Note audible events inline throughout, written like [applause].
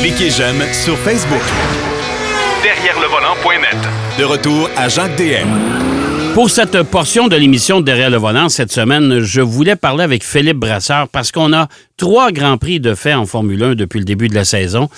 Cliquez j'aime sur Facebook. Derrière le volant.net. De retour à Jacques DM. Pour cette portion de l'émission Derrière le volant cette semaine, je voulais parler avec Philippe Brasseur parce qu'on a trois grands prix de fait en Formule 1 depuis le début de la saison.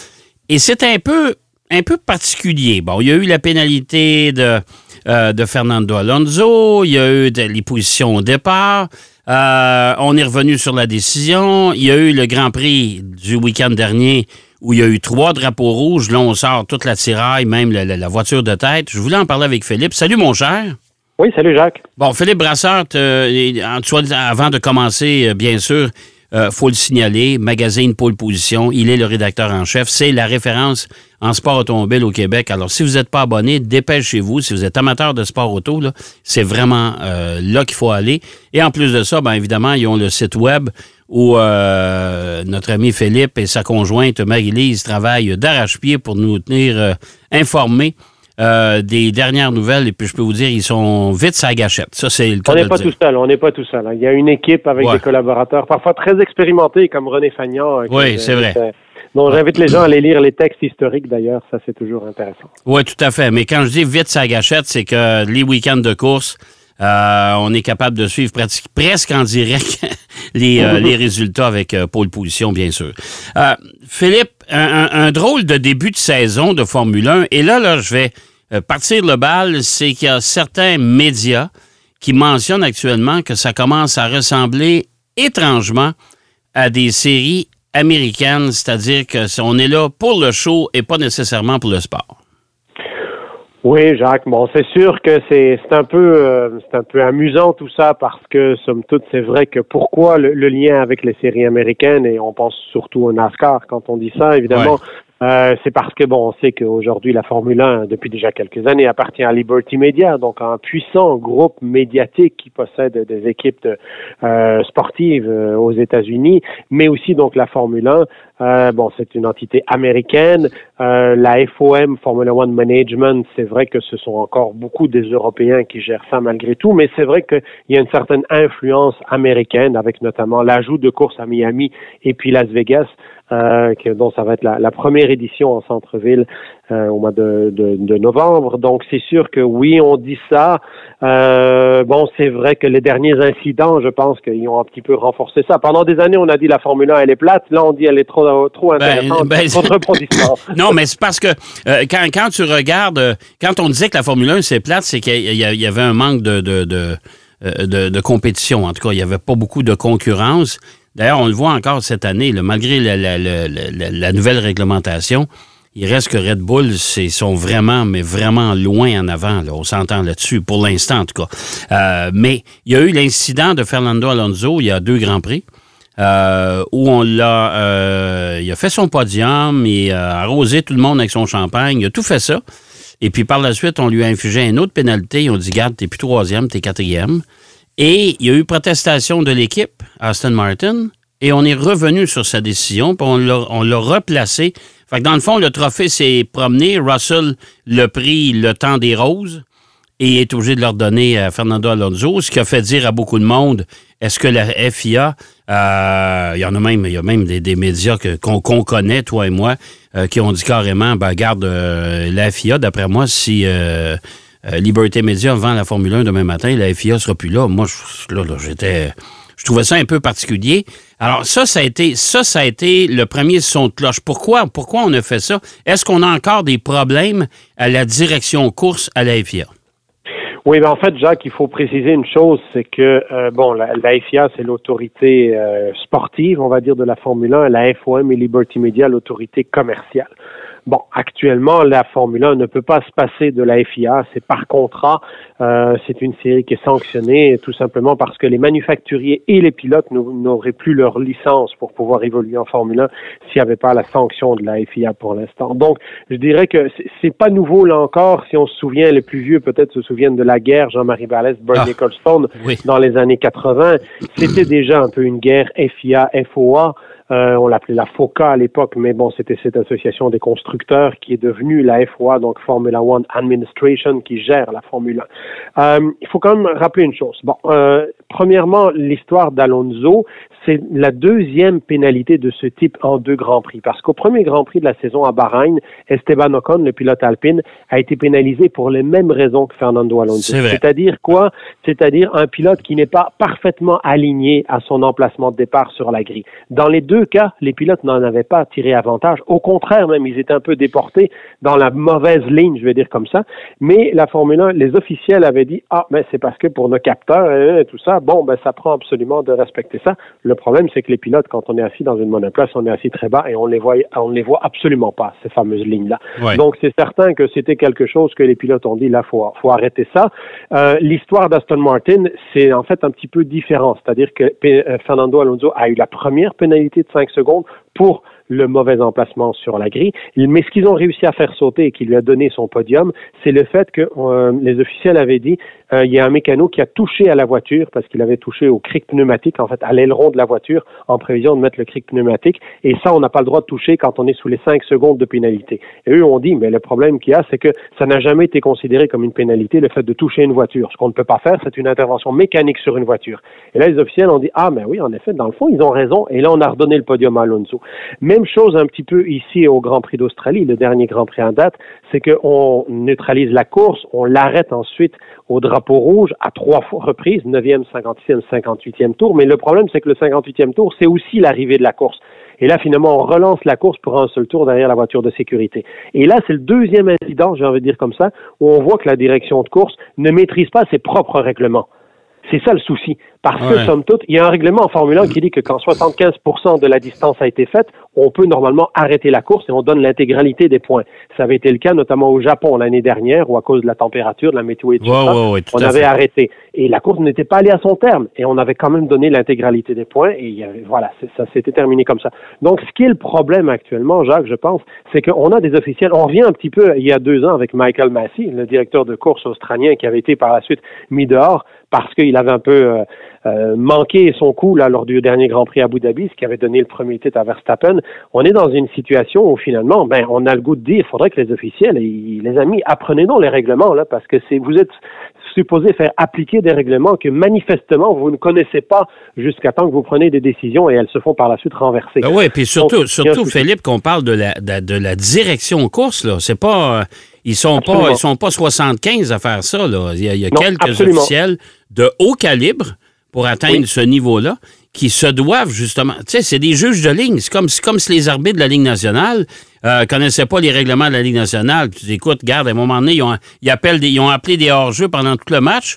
Et c'est un peu, un peu particulier. Bon, il y a eu la pénalité de, euh, de Fernando Alonso, il y a eu les positions au départ. Euh, on est revenu sur la décision. Il y a eu le Grand Prix du week-end dernier où il y a eu trois drapeaux rouges. Là, on sort toute la tiraille, même la, la voiture de tête. Je voulais en parler avec Philippe. Salut, mon cher. Oui, salut, Jacques. Bon, Philippe Brasseur, avant de commencer, euh, bien sûr, euh, faut le signaler, magazine Pôle Position, il est le rédacteur en chef. C'est la référence en sport automobile au Québec. Alors, si vous n'êtes pas abonné, dépêchez-vous. Si vous êtes amateur de sport auto, c'est vraiment euh, là qu'il faut aller. Et en plus de ça, bien évidemment, ils ont le site web où euh, notre ami Philippe et sa conjointe Marie-Lise travaillent d'arrache-pied pour nous tenir euh, informés euh, des dernières nouvelles. Et puis, je peux vous dire, ils sont vite sa gâchette. Ça, c'est le cas On n'est pas dire. tout seul, on n'est pas tout seul. hein. Il y a une équipe avec Ouais. des collaborateurs, parfois très expérimentés, comme René Fagnan. qui- Oui, c'est vrai. euh, Donc, j'invite les gens à aller lire les textes historiques, d'ailleurs. Ça, c'est toujours intéressant. Oui, tout à fait. Mais quand je dis vite sa gâchette, c'est que les week-ends de course, euh, on est capable de suivre pratique- presque en direct [laughs] les, euh, les [laughs] résultats avec euh, pôle position, bien sûr. Philippe, un drôle de début de saison de Formule 1. Et là, là, je vais euh, partir le bal. C'est qu'il y a certains médias qui mentionnent actuellement que ça commence à ressembler étrangement à des séries américaines, c'est-à-dire que on est là pour le show et pas nécessairement pour le sport. Oui, Jacques. Bon, c'est sûr que c'est c'est un peu euh, c'est un peu amusant tout ça parce que somme toute c'est vrai que pourquoi le, le lien avec les séries américaines et on pense surtout au NASCAR quand on dit ça évidemment. Euh, c'est parce que bon, on sait qu'aujourd'hui la Formule 1 depuis déjà quelques années appartient à Liberty Media, donc un puissant groupe médiatique qui possède des équipes euh, sportives euh, aux États-Unis, mais aussi donc la Formule 1. Euh, bon, c'est une entité américaine. Euh, la FOM, Formula One Management, c'est vrai que ce sont encore beaucoup des Européens qui gèrent ça malgré tout, mais c'est vrai qu'il y a une certaine influence américaine avec notamment l'ajout de courses à Miami et puis Las Vegas, euh, que, dont ça va être la, première édition en centre-ville euh, au mois de, de, de novembre. Donc c'est sûr que oui, on dit ça. Euh, bon, c'est vrai que les derniers incidents, je pense qu'ils ont un petit peu renforcé ça. Pendant des années, on a dit la Formule 1 elle est plate. Là, on dit elle est trop trop intéressante, ben, trop de rebondissements. Non, mais c'est parce que euh, quand, quand tu regardes, euh, quand on disait que la Formule 1 c'est plate, c'est qu'il y, avait un manque de, de, de, euh, de- de compétition. En tout cas, il n'y avait pas beaucoup de concurrence. D'ailleurs, on le voit encore cette année, là, malgré la, la- la- la- la nouvelle réglementation. Il reste que Red Bull, c'est sont vraiment, mais vraiment loin en avant. Là. On s'entend là-dessus, pour l'instant en tout cas. Euh, mais il y a eu l'incident de Fernando Alonso il y a deux Grands Prix. Euh, où on l'a, euh, il a fait son podium, il a arrosé tout le monde avec son champagne, il a tout fait ça. Et puis par la suite, on lui a infligé une autre pénalité. Ils ont dit, garde, t'es plus troisième, t'es quatrième. Et il y a eu protestation de l'équipe, Aston Martin, et on est revenu sur sa décision, puis on l'a, replacé. Fait que dans le fond, le trophée s'est promené. Russell l'a pris le temps des roses et est obligé de leur donner à Fernando Alonso, ce qui a fait dire à beaucoup de monde, est-ce que la FIA, euh, il y en a même, il y a même des, médias qu'on connaît, toi et moi, euh, qui ont dit carrément, ben garde euh, la FIA, d'après moi, si euh, euh, Liberté Média vend la Formule 1 demain matin, la FIA sera plus là. Moi, je, là, là, j'étais... Je trouvais ça un peu particulier. Alors ça, ça a été, ça, ça a été le premier son de cloche. Pourquoi, pourquoi on a fait ça? Est-ce qu'on a encore des problèmes à la direction course à la FIA? Oui, ben en fait, Jacques, il faut préciser une chose, c'est que euh, bon, la, la FIA, c'est l'autorité euh, sportive, on va dire, de la Formule 1, la FOM et Liberty Media, l'autorité commerciale. Bon, actuellement, la Formule 1 ne peut pas se passer de la FIA, c'est par contrat, euh, c'est une série qui est sanctionnée tout simplement parce que les manufacturiers et les pilotes n'au- n'auraient plus leur licence pour pouvoir évoluer en Formule 1 s'il n'y avait pas la sanction de la FIA pour l'instant. Donc, je dirais que c'est- pas nouveau là encore. Si on se souvient, les plus vieux peut-être se souviennent de la guerre, Jean-Marie Vallès, Bernie Ah. Ecclestone, Oui. dans les années 80. C'était déjà un peu une guerre FIA-FOA. Euh, on l'appelait la FOCA à l'époque, mais bon, c'était cette association des constructeurs qui est devenue la FOA, donc Formula One Administration, qui gère la Formule 1. Euh, il faut quand même rappeler une chose. Bon, euh, premièrement, l'histoire d'Alonso, c'est la deuxième pénalité de ce type en deux Grands Prix. Parce qu'au premier Grand Prix de la saison à Bahreïn, Esteban Ocon, le pilote alpine, a été pénalisé pour les mêmes raisons que Fernando Alonso. C'est-à-dire quoi? C'est-à-dire un pilote qui n'est pas parfaitement aligné à son emplacement de départ sur la grille. Dans les deux cas, les pilotes n'en avaient pas tiré avantage. Au contraire, même, ils étaient un peu déportés dans la mauvaise ligne, je vais dire comme ça. Mais la Formule 1, les officiels avaient dit, ah, mais c'est parce que pour nos capteurs et tout ça, bon, ben, ça prend absolument de respecter ça. Le problème, c'est que les pilotes, quand on est assis dans une monoplace, on est assis très bas et on les voit, on les voit absolument pas, ces fameuses lignes-là. Donc, c'est certain que c'était quelque chose que les pilotes ont dit, là, faut, faut arrêter ça. Euh, L'histoire d'Aston Martin, c'est en fait un petit peu différent. C'est-à-dire que euh, Fernando Alonso a eu la première pénalité de 5 secondes pour le mauvais emplacement sur la grille. Mais ce qu'ils ont réussi à faire sauter et qui lui a donné son podium, c'est le fait que euh, les officiels avaient dit euh, il y a un mécano qui a touché à la voiture parce qu'il avait touché au cric pneumatique, en fait, à l'aileron de la voiture en prévision de mettre le cric pneumatique. Et ça, on n'a pas le droit de toucher quand on est sous les 5 secondes de pénalité. Et eux ont dit, mais le problème qu'il y a, c'est que ça n'a jamais été considéré comme une pénalité, le fait de toucher une voiture. Ce qu'on ne peut pas faire, c'est une intervention mécanique sur une voiture. Et là, les officiels ont dit, ah, mais oui, en effet, dans le fond, ils ont raison. Et là, on a redonné le podium à Alonso. Chose un petit peu ici au Grand Prix d'Australie, le dernier Grand Prix en date, c'est qu'on neutralise la course, on l'arrête ensuite au drapeau rouge à trois reprises, 9e, 56e, 58e tour. Mais le problème, c'est que le 58e tour, c'est aussi l'arrivée de la course. Et là, finalement, on relance la course pour un seul tour derrière la voiture de sécurité. Et là, c'est le deuxième incident, j'ai envie de dire comme ça, où on voit que la direction de course ne maîtrise pas ses propres règlements. C'est ça le souci. Parce que, somme toute, il y a un règlement en Formule 1 qui dit que quand 75% de la distance a été faite, on peut normalement arrêter la course et on donne l'intégralité des points. Ça avait été le cas notamment au Japon l'année dernière où à cause de la température, de la météo et tout ça, on avait arrêté. Et la course n'était pas allée à son terme et on avait quand même donné l'intégralité des points et il y avait, voilà, ça s'était terminé comme ça. Donc, ce qui est le problème actuellement, Jacques, je pense, c'est qu'on a des officiels. On revient un petit peu il y a deux ans avec Michael Massey, le directeur de course australien qui avait été par la suite mis dehors parce qu'il avait un peu euh, euh, manqué son coup là, lors du dernier Grand Prix à Abu Dhabi, ce qui avait donné le premier titre à Verstappen. On est dans une situation où finalement, ben, on a le goût de dire, il faudrait que les officiels, les amis, apprenez donc les règlements là, parce que c'est vous êtes supposé faire appliquer des règlements que manifestement vous ne connaissez pas jusqu'à temps que vous prenez des décisions et elles se font par la suite renverser. Ben oui, puis surtout, surtout Philippe, qu'on parle de la, de, la direction course, là. C'est pas. Ils sont pas, ils sont pas 75 à faire ça. Là. Il y a, quelques officiels de haut calibre pour atteindre ce niveau-là qui se doivent justement. Tu sais, c'est des juges de ligne. C'est comme, comme si les arbitres de la Ligue nationale euh, connaissaient pas les règlements de la Ligue nationale. Tu dis, écoute, garde, à un moment donné, ils ont, ils appellent ils ont appelé des hors-jeux pendant tout le match,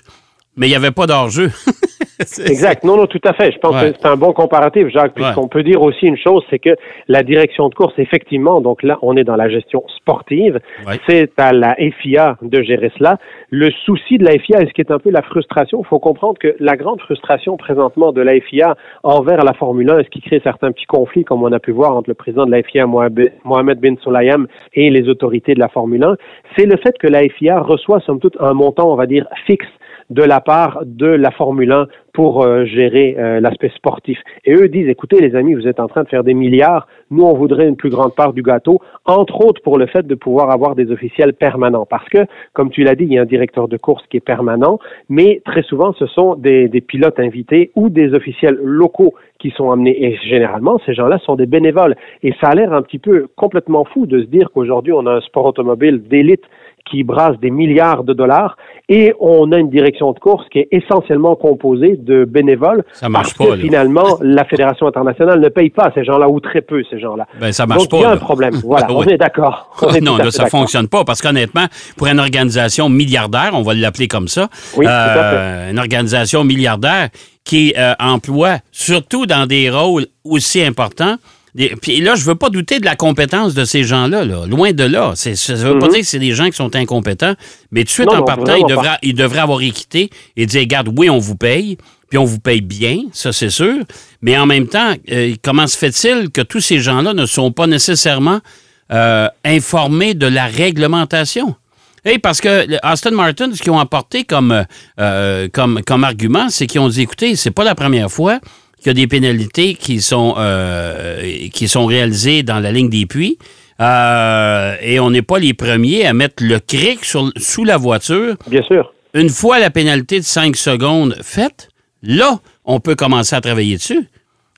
mais il n'y avait pas d'hors-jeu. [laughs] [laughs] exact. Non, non, tout à fait. Je pense que c'est un bon comparatif, Jacques, puisqu'on peut dire aussi une chose, c'est que la direction de course, effectivement, donc là, on est dans la gestion sportive. C'est à la FIA de gérer cela. Le souci de la FIA, et ce qui est un peu la frustration, il faut comprendre que la grande frustration présentement de la FIA envers la Formule 1, ce qui crée certains petits conflits, comme on a pu voir entre le président de la FIA, Mohamed bin Sulayem, et les autorités de la Formule 1, c'est le fait que la FIA reçoit, somme toute, un montant, on va dire, fixe de la part de la Formule 1 pour euh, gérer euh, l'aspect sportif. Et eux disent, écoutez les amis, vous êtes en train de faire des milliards, nous on voudrait une plus grande part du gâteau, entre autres pour le fait de pouvoir avoir des officiels permanents. Parce que, comme tu l'as dit, il y a un directeur de course qui est permanent, mais très souvent ce sont des, des pilotes invités ou des officiels locaux qui sont amenés. Et généralement, ces gens-là sont des bénévoles. Et ça a l'air un petit peu complètement fou de se dire qu'aujourd'hui, on a un sport automobile d'élite qui brasse des milliards de dollars et on a une direction de course qui est essentiellement composée de bénévoles ça marche parce pas, que finalement la fédération internationale ne paye pas ces gens-là ou très peu ces gens-là. Ben ça marche Donc, pas. il y a un problème. [laughs] Voilà, on est d'accord. [laughs] non, là, ça fonctionne pas parce qu'honnêtement, pour une organisation milliardaire, on va l'appeler comme ça, oui, euh, une organisation milliardaire qui euh, emploie surtout dans des rôles aussi importants puis là, je veux pas douter de la compétence de ces gens-là, loin de là. Ça ne veut pas mhm. dire que c'est des gens qui sont incompétents, mais tout de suite en partant, ils devraient, avoir équité et dire, regarde, oui, on vous paye, puis on vous paye bien, ça c'est sûr, mais en même temps, euh, comment se fait-il que tous ces gens-là ne sont pas nécessairement euh, informés de la réglementation? Hey, parce que Aston Martin, ce qu'ils ont apporté comme, euh, comme, comme argument, c'est qu'ils ont dit, écoutez, c'est pas la première fois qu'il y a des pénalités qui sont, euh, qui sont réalisées dans la ligne des puits. Euh, et on n'est pas les premiers à mettre le cric sur, sous la voiture. Bien sûr. Une fois la pénalité de 5 secondes faite, là, on peut commencer à travailler dessus.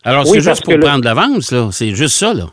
Alors, Oui, c'est juste pour que le- prendre l'avance, là. C'est juste ça, là.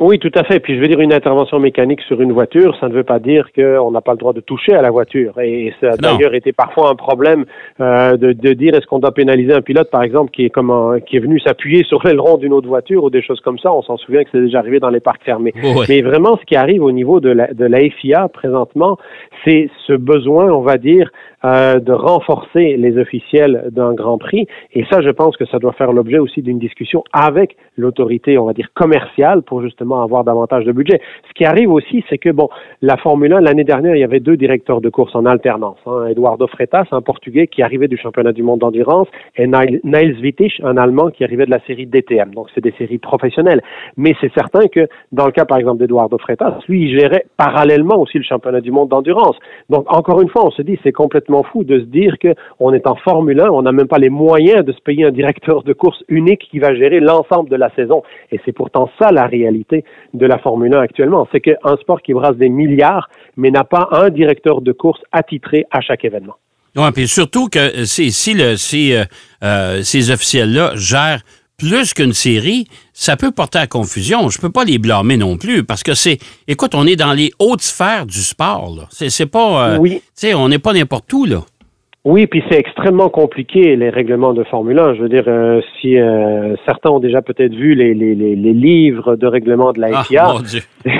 Oui, tout à fait. Puis je veux dire, une intervention mécanique sur une voiture, ça ne veut pas dire qu'on n'a pas le droit de toucher à la voiture. Et ça a d'ailleurs été parfois un problème euh, de, de dire est-ce qu'on doit pénaliser un pilote, par exemple, qui est comme un- qui est venu s'appuyer sur l'aileron d'une autre voiture ou des choses comme ça? On s'en souvient que c'est déjà arrivé dans les parcs fermés. Ouais. Mais vraiment, ce qui arrive au niveau de la, de la FIA présentement, c'est ce besoin, on va dire, euh, de renforcer les officiels d'un Grand Prix. Et ça, je pense que ça doit faire l'objet aussi d'une discussion avec l'autorité, on va dire, commerciale pour justement avoir davantage de budget. Ce qui arrive aussi, c'est que, bon, la Formule 1, l'année dernière, il y avait deux directeurs de course en alternance. Hein. Eduardo Freitas, un Portugais qui arrivait du championnat du monde d'endurance, et Niels Wittich, un Allemand qui arrivait de la série DTM. Donc, c'est des séries professionnelles. Mais c'est certain que, dans le cas, par exemple, d'Eduardo Freitas, lui, il gérait parallèlement aussi le championnat du monde d'endurance. Donc, encore une fois, on se dit, c'est complètement fou de se dire que on est en Formule 1, on n'a même pas les moyens de se payer un directeur de course unique qui va gérer l'ensemble de la saison. Et c'est pourtant ça la réalité de la Formule 1 actuellement. C'est qu'un sport qui brasse des milliards, mais n'a pas un directeur de course attitré à chaque événement. Oui, puis surtout que si, euh, euh, ces officiels-là gèrent plus qu'une série, ça peut porter à confusion. Je peux pas les blâmer non plus parce que c'est, écoute, on est dans les hautes sphères du sport. Là. C'est, c'est pas, euh, Oui. tu sais, on n'est pas n'importe où là. Oui, puis c'est extrêmement compliqué les règlements de Formule 1. Je veux dire, euh, si euh, certains ont déjà peut-être vu les, les, les, les livres de règlement de la Ah, FIA, mon Dieu. [laughs]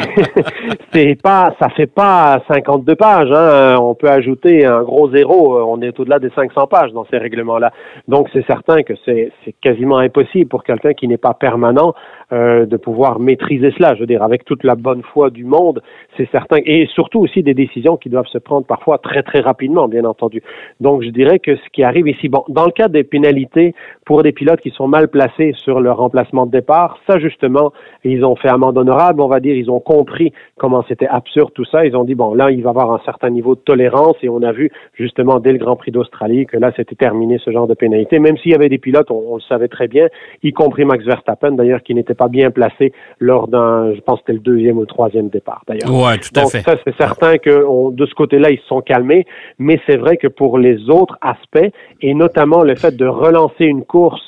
c'est pas, ça fait pas 52 pages. Hein. On peut ajouter un gros zéro. On est au-delà des 500 pages dans ces règlements-là. Donc c'est certain que c'est c'est quasiment impossible pour quelqu'un qui n'est pas permanent euh, de pouvoir maîtriser cela. Je veux dire, avec toute la bonne foi du monde, c'est certain. Et surtout aussi des décisions qui doivent se prendre parfois très très rapidement, bien entendu. Donc je dirais que ce qui arrive ici, bon, dans le cas des pénalités pour des pilotes qui sont mal placés sur leur remplacement de départ, ça justement, ils ont fait amende honorable, on va dire, ils ont compris comment c'était absurde tout ça. Ils ont dit bon, là, il va y avoir un certain niveau de tolérance et on a vu justement dès le Grand Prix d'Australie que là, c'était terminé ce genre de pénalité. Même s'il y avait des pilotes, on, on le savait très bien, y compris Max Verstappen d'ailleurs, qui n'était pas bien placé lors d'un, je pense que c'était le deuxième ou le troisième départ d'ailleurs. Oui, tout à Donc fait. ça, c'est certain que on- de ce côté-là, ils se sont calmés, mais c'est vrai que pour les autres aspects, et notamment le fait de relancer une course,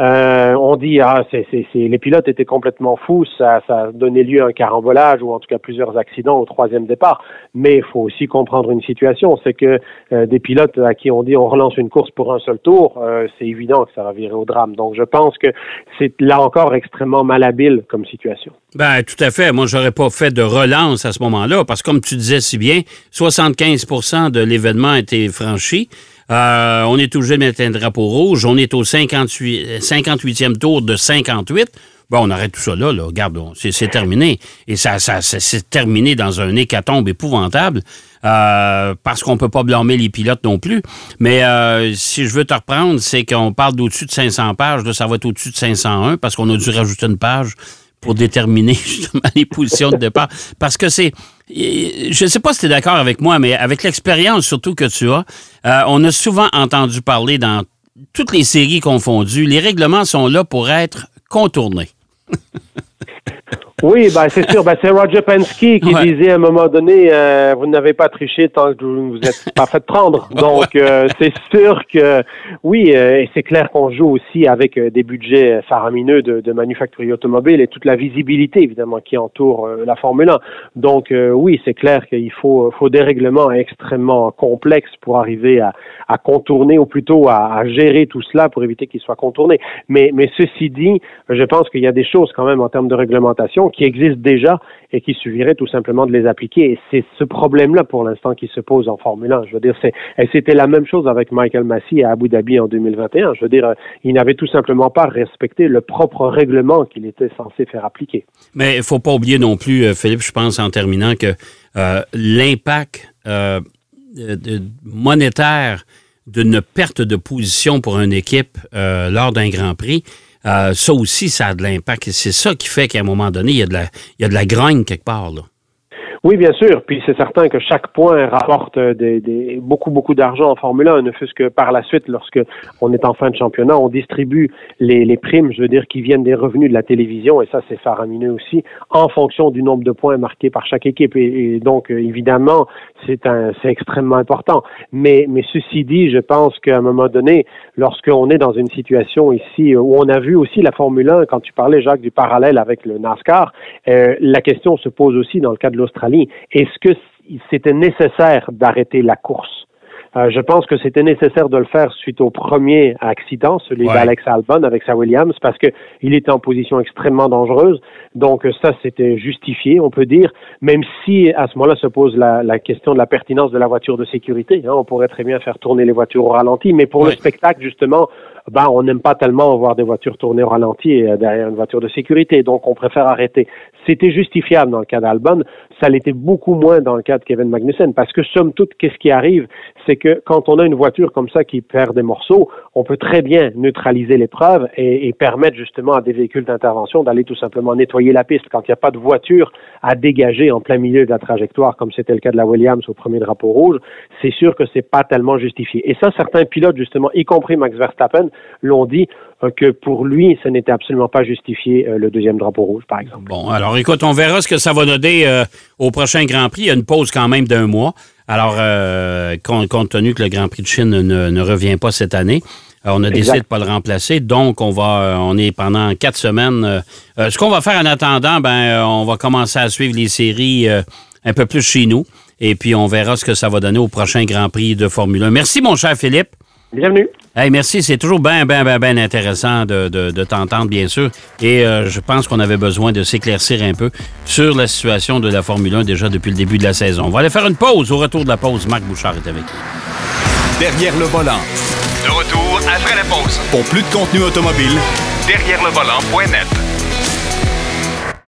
euh, on dit ah c'est, c'est, c'est- les pilotes étaient complètement fous, ça, ça lieu à un carambolage ou en tout cas plusieurs accidents au troisième départ. Mais il faut aussi comprendre une situation, c'est que euh, des pilotes à qui on dit on relance une course pour un seul tour, euh, c'est évident que ça va virer au drame. Donc je pense que c'est là encore extrêmement malhabile comme situation. Ben, tout à fait. Moi, j'aurais pas fait de relance à ce moment-là, parce que comme tu disais si bien, 75 de l'événement a été franchi. Euh, on est obligé de mettre un drapeau rouge. On est au 58, 58e tour de 58. Bon, on arrête tout ça là. là. Regarde, c'est terminé. Et ça, ça, ça c'est terminé dans un hécatombe épouvantable. euh, parce qu'on peut pas blâmer les pilotes non plus. Mais euh, si je veux te reprendre, c'est qu'on parle d'au-dessus de 500 pages. Là, ça va être au-dessus de 501 parce qu'on a dû rajouter une page pour déterminer [laughs] justement les positions de départ. Parce que c'est. Je ne sais pas si tu es d'accord avec moi, mais avec l'expérience surtout que tu as, euh, on a souvent entendu parler dans toutes les séries confondues, les règlements sont là pour être contournés. [laughs] Oui, ben c'est sûr. Ben, c'est Roger Penske qui Ouais. disait à un moment donné, euh, vous n'avez pas triché tant que vous ne vous êtes pas fait prendre. [laughs] Donc, euh, c'est sûr que oui, euh, et c'est clair qu'on joue aussi avec euh, des budgets faramineux de, de manufacturiers automobiles et toute la visibilité évidemment qui entoure euh, la Formule 1. Donc, euh, oui, c'est clair qu'il faut, faut des règlements extrêmement complexes pour arriver à, à contourner ou plutôt à, à gérer tout cela pour éviter qu'il soit contourné. Mais, mais ceci dit, je pense qu'il y a des choses quand même en termes de réglementation qui existent déjà et qui suffirait tout simplement de les appliquer. Et c'est ce problème-là pour l'instant qui se pose en Formule 1. Je veux dire, et c'était la même chose avec Michael Massey à Abu Dhabi en 2021. Je veux dire, euh, il n'avait tout simplement pas respecté le propre règlement qu'il était censé faire appliquer. Mais il faut pas oublier non plus, euh, Philippe, je pense en terminant, que euh, l'impact monétaire d'une perte de position pour une équipe lors d'un Grand Prix, euh, ça aussi, ça a de l'impact. C'est ça qui fait qu'à un moment donné, il y a de la, il y a de la grogne quelque part. Là. Oui, bien sûr. Puis c'est certain que chaque point rapporte des, beaucoup, beaucoup d'argent en Formule 1, ne fût-ce que par la suite, lorsque on est en fin de championnat, on distribue les, primes, je veux dire, qui viennent des revenus de la télévision, et ça c'est faramineux aussi, en fonction du nombre de points marqués par chaque équipe. Et, donc, évidemment, c'est un, c'est extrêmement important. Mais, mais ceci dit, je pense qu'à un moment donné, lorsqu'on est dans une situation ici où on a vu aussi la Formule 1, quand tu parlais, Jacques, du parallèle avec le NASCAR, euh, la question se pose aussi dans le cas de l'Australie est-ce que c'était nécessaire d'arrêter la course? Euh, je pense que c'était nécessaire de le faire suite au premier accident, celui d'Alex Albon avec sa Williams, parce qu'il était en position extrêmement dangereuse. Donc ça, c'était justifié, on peut dire, même si à ce moment-là se pose la, question de la pertinence de la voiture de sécurité. Hein. on pourrait très bien faire tourner les voitures au ralenti, mais pour le spectacle, justement, ben, on n'aime pas tellement voir des voitures tourner au ralenti euh, derrière une voiture de sécurité, donc on préfère arrêter. C'était justifiable dans le cas d'Albon, ça l'était beaucoup moins dans le cas de Kevin Magnussen, parce que somme toute, qu'est-ce qui arrive, c'est que quand on a une voiture comme ça qui perd des morceaux, on peut très bien neutraliser l'épreuve et, et permettre justement à des véhicules d'intervention d'aller tout simplement nettoyer la piste. Quand il n'y a pas de voiture à dégager en plein milieu de la trajectoire, comme c'était le cas de la Williams au premier drapeau rouge, c'est sûr que c'est pas tellement justifié. Et ça, certains pilotes, justement, y compris Max Verstappen, l'ont dit que pour lui, ce n'était absolument pas justifié euh, le deuxième drapeau rouge, par exemple. Bon, alors écoute, on verra ce que ça va donner euh, au prochain Grand Prix. Il y a une pause quand même d'un mois. Alors, compte, tenu que le Grand Prix de Chine ne, revient pas cette année, on a décidé de ne pas le remplacer. Donc, on va, on est pendant quatre semaines. ce qu'on va faire en attendant, ben, on va commencer à suivre les séries un peu plus chez nous. Et puis, on verra ce que ça va donner au prochain Grand Prix de Formule 1. Merci, mon cher Philippe. Bienvenue. Hey, merci. C'est toujours bien, bien, bien, bien intéressant de, de, t'entendre, bien sûr. Et euh, je pense qu'on avait besoin de s'éclaircir un peu sur la situation de la Formule 1 déjà depuis le début de la saison. On va aller faire une pause. Au retour de la pause, Marc Bouchard est avec nous. Derrière le volant. De retour après la pause. Pour plus de contenu automobile, derrière le volant.net.